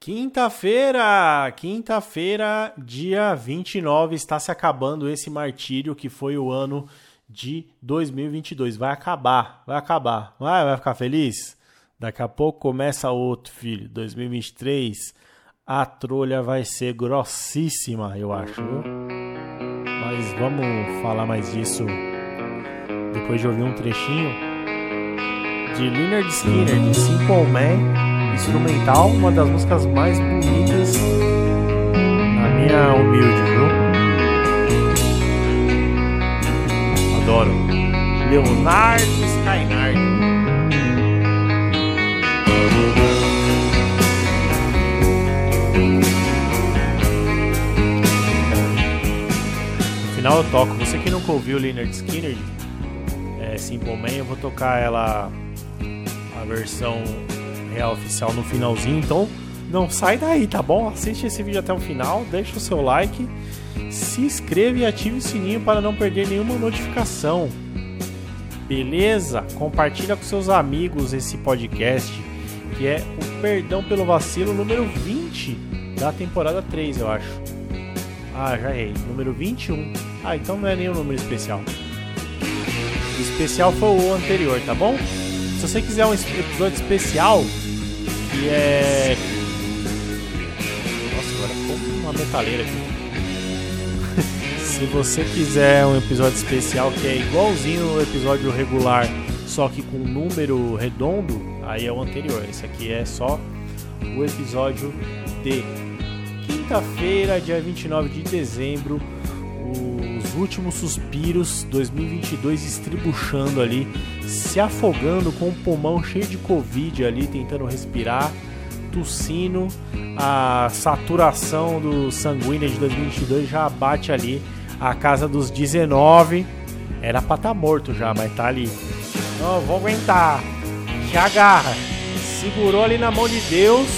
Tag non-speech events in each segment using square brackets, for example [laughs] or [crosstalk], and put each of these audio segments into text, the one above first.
Quinta-feira, quinta-feira, dia 29, está se acabando esse martírio que foi o ano de 2022. Vai acabar, vai acabar. Vai, vai ficar feliz? Daqui a pouco começa outro, filho. 2023, a trolha vai ser grossíssima, eu acho, viu? Mas vamos falar mais disso depois de ouvir um trechinho de Leonard Skinner, de Simple Man instrumental, uma das músicas mais bonitas na minha humilde, viu? Adoro. Leonardo Skynard. No final eu toco. Você que nunca ouviu Leonard Skinner, é, Simple Man, eu vou tocar ela a versão real oficial no finalzinho. Então não sai daí, tá bom? Assiste esse vídeo até o final, deixa o seu like, se inscreva e ative o sininho para não perder nenhuma notificação. Beleza? Compartilha com seus amigos esse podcast, que é o Perdão pelo Vacilo número 20 da temporada 3, eu acho. Ah, já errei. Número 21. Ah, então não é nenhum número especial. O especial foi o anterior, tá bom? Se você quiser um episódio especial, que é. Nossa, agora ficou uma metaleira aqui. [laughs] Se você quiser um episódio especial que é igualzinho o episódio regular, só que com número redondo, aí é o anterior. Esse aqui é só o episódio de quinta-feira, dia 29 de dezembro. Os últimos suspiros 2022 estribuchando ali se afogando com o pulmão cheio de Covid ali, tentando respirar, tossindo. A saturação do sanguíneo de 2022 já bate ali a casa dos 19. Era pra estar tá morto já, mas tá ali. Não, vou aguentar. Se agarra. Segurou ali na mão de Deus.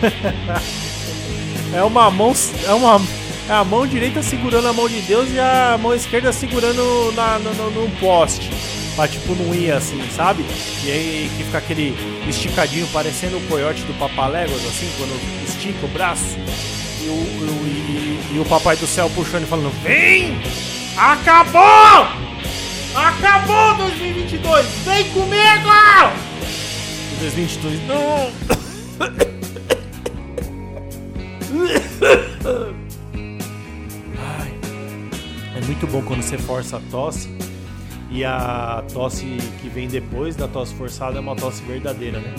[laughs] é uma mão. É uma. É a mão direita segurando a mão de Deus e a mão esquerda segurando na, no, no, no poste pra tipo não ir assim, sabe? E aí que fica aquele esticadinho parecendo o coiote do Papaléguas, assim, quando estica o braço. E o, o, e, e o papai do céu puxando e falando: Vem! Acabou! Acabou 2022! Vem comigo! 2022 não! [coughs] muito bom quando você força a tosse e a tosse que vem depois da tosse forçada é uma tosse verdadeira, né?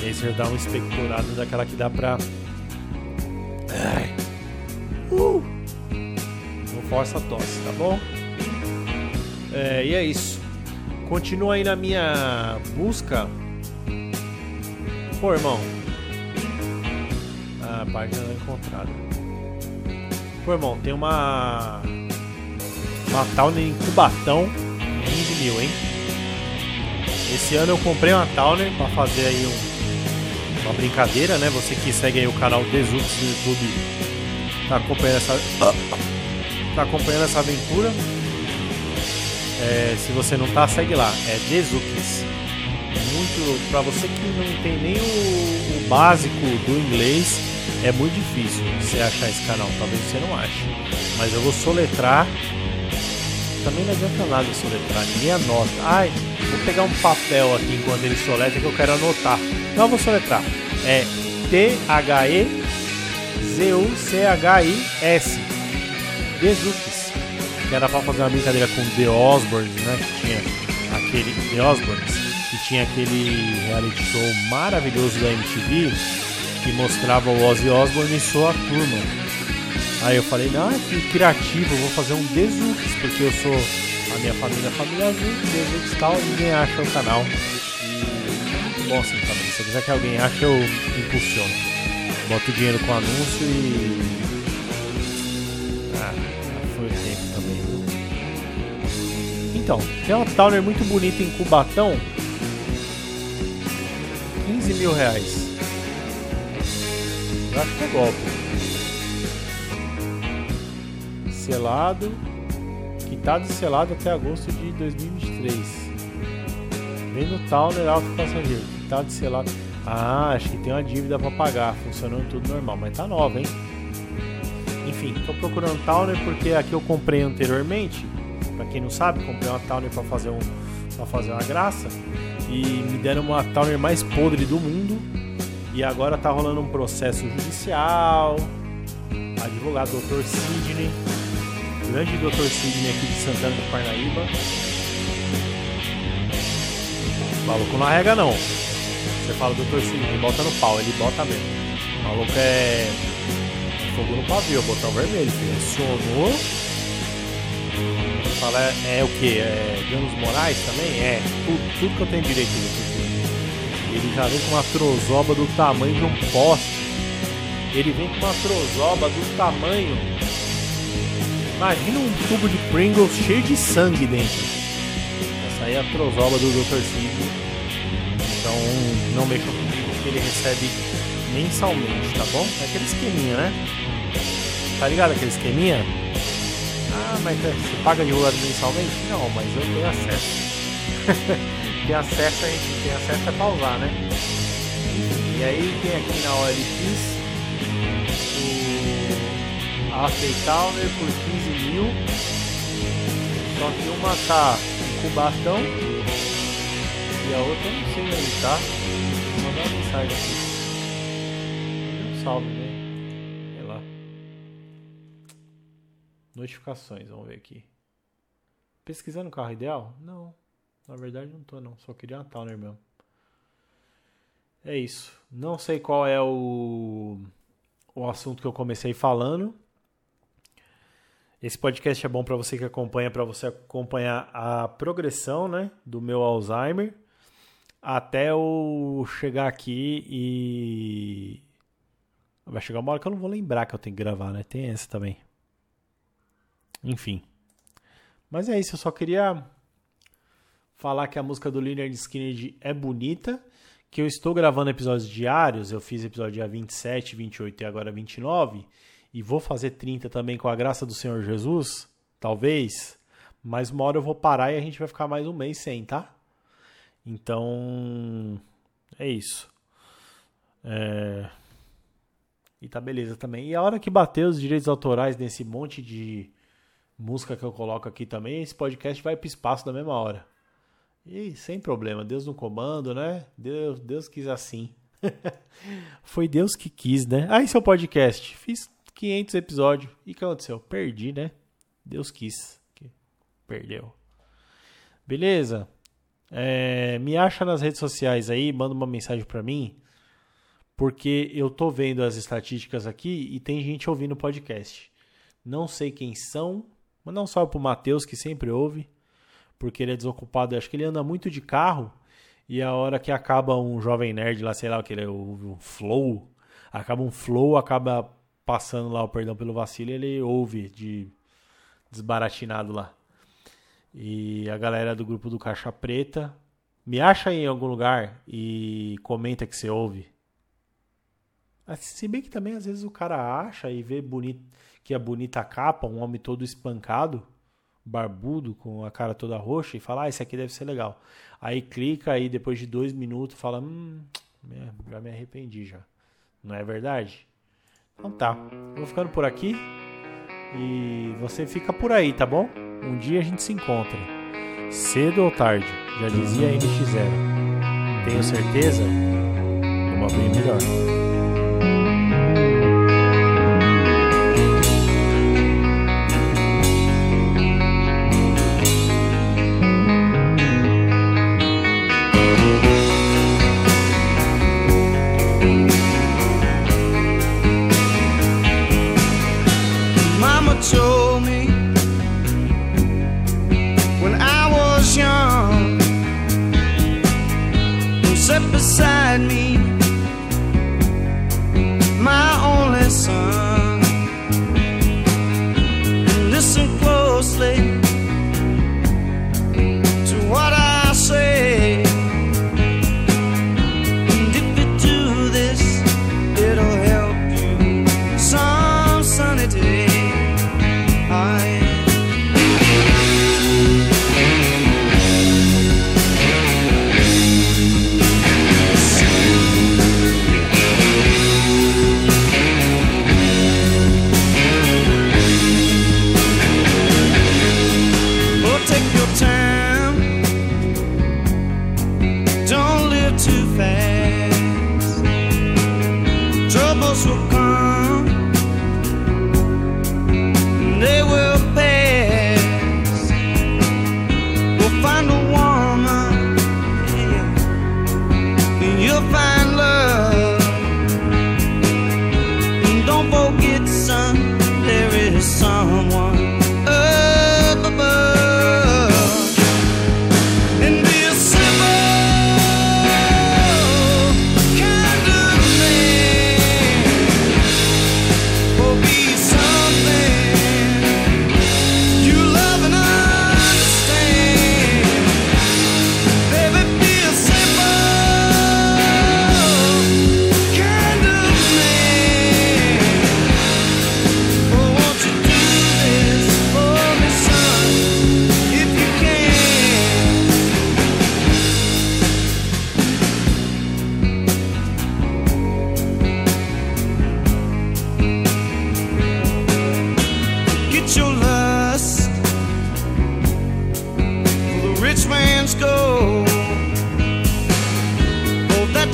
E aí você dá uma expectorada daquela que dá pra. Ai. Uh! Não força a tosse, tá bom? É, e é isso. Continua aí na minha busca. Pô, irmão. A página não é encontrada. Pô, irmão, tem uma. Towner em Cubatão 15 mil, hein? Esse ano eu comprei uma Towner para fazer aí um, uma brincadeira, né? Você que segue aí o canal Desux do YouTube tá acompanhando essa tá acompanhando essa aventura. É, se você não tá, segue lá. É Desux. Muito para você que não tem nem o, o básico do inglês, é muito difícil você achar esse canal. Talvez você não ache, mas eu vou soletrar também não adianta nada soletrar, ninguém anota. Ai, vou pegar um papel aqui enquanto ele soletra que eu quero anotar. Não vou soletrar. É T-H-E-Z-U-C-H-I-S. Desukis. Que era pra fazer uma brincadeira com The Osborns, né? Que tinha aquele. The Osborns. Que tinha aquele reality show maravilhoso da MTV que mostrava o Ozzy Osbourne e sua turma. Aí eu falei, não, que criativo, vou fazer um Desux, porque eu sou a minha família, a família azul, Desux e tal, ninguém acha o canal. E bom assim também, se quiser que alguém ache, eu impulsiono. Boto dinheiro com anúncio e. Ah, foi o tempo também, viu? Então, tem uma Towner muito bonita em Cubatão. 15 mil reais. Eu acho que é golpe selado, quitado e selado até agosto de 2023. Vem no Towner Alto Passageiro, quitado e selado. Ah, acho que tem uma dívida para pagar, funcionando tudo normal, mas tá nova, hein? Enfim, tô procurando Towner porque aqui eu comprei anteriormente. Para quem não sabe, comprei uma Towner para fazer um para fazer uma graça e me deram uma Towner mais podre do mundo. E agora tá rolando um processo judicial. Advogado Dr. Sidney, grande Dr. Sidney aqui de Santana do Parnaíba. O maluco não arrega não. Você fala Dr. Sidney, bota no pau, ele bota mesmo. O maluco é fogo no pavio, botão vermelho, filho. Acionou. Fala, é, é o que? É Danos Morais também? É, tudo, tudo que eu tenho direito de Ele já vem com uma trozoba do tamanho de um poste. Ele vem com uma trozoba do tamanho. Imagina um tubo de Pringles cheio de sangue dentro. Essa aí é a trozoba do Dr. Sidney. Então não mexa comigo porque ele recebe mensalmente, tá bom? É aquele esqueminha, né? Tá ligado aquele esqueminha? Ah, mas é, você paga advogado mensalmente? Não, mas eu tenho acesso. [laughs] tem acesso, a gente tem acesso a pausar, né? E aí tem aqui na OLX o Afeitowner por 15 mil. Só que uma tá com bastão e a outra eu não sei aí, tá? Vou mandar uma mensagem aqui. Um salve, né? Notificações, vamos ver aqui. Pesquisando carro ideal? Não. Na verdade não tô não, só queria uma Towner mesmo. É isso. Não sei qual é o, o assunto que eu comecei falando. Esse podcast é bom para você que acompanha, para você acompanhar a progressão, né, do meu Alzheimer até eu chegar aqui e vai chegar uma hora que eu não vou lembrar que eu tenho que gravar, né? Tem essa também. Enfim. Mas é isso, eu só queria falar que a música do Leonard Skinner é bonita, que eu estou gravando episódios diários, eu fiz episódio dia 27, 28 e agora 29, e vou fazer 30 também com a graça do Senhor Jesus, talvez, mas uma hora eu vou parar e a gente vai ficar mais um mês sem, tá? Então, é isso. É... E tá beleza também. E a hora que bater os direitos autorais nesse monte de música que eu coloco aqui também, esse podcast vai para espaço da mesma hora. E sem problema, Deus no comando, né? Deus, Deus quis assim. [laughs] Foi Deus que quis, né? Ah, esse é o podcast. Fiz 500 episódios. E o que aconteceu? Perdi, né? Deus quis. Perdeu. Beleza? É, me acha nas redes sociais aí, manda uma mensagem para mim, porque eu tô vendo as estatísticas aqui e tem gente ouvindo o podcast. Não sei quem são, Mandar um salve pro Matheus, que sempre ouve, porque ele é desocupado. Acho que ele anda muito de carro. E a hora que acaba um jovem nerd lá, sei lá, que ele é o, o flow, acaba um flow, acaba passando lá o perdão pelo vacilo, ele ouve de desbaratinado lá. E a galera do grupo do Caixa Preta me acha em algum lugar e comenta que você ouve. Se bem que também às vezes o cara acha e vê bonito que é bonita a capa, um homem todo espancado, barbudo, com a cara toda roxa, e fala, ah, esse aqui deve ser legal. Aí clica, aí depois de dois minutos fala, hum, já me arrependi já. Não é verdade? Então tá, vou ficando por aqui e você fica por aí, tá bom? Um dia a gente se encontra. Cedo ou tarde, já dizia NX0. Tenho certeza? Uma bem melhor.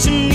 to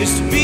is to be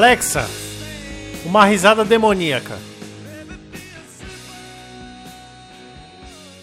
Alexa, uma risada demoníaca.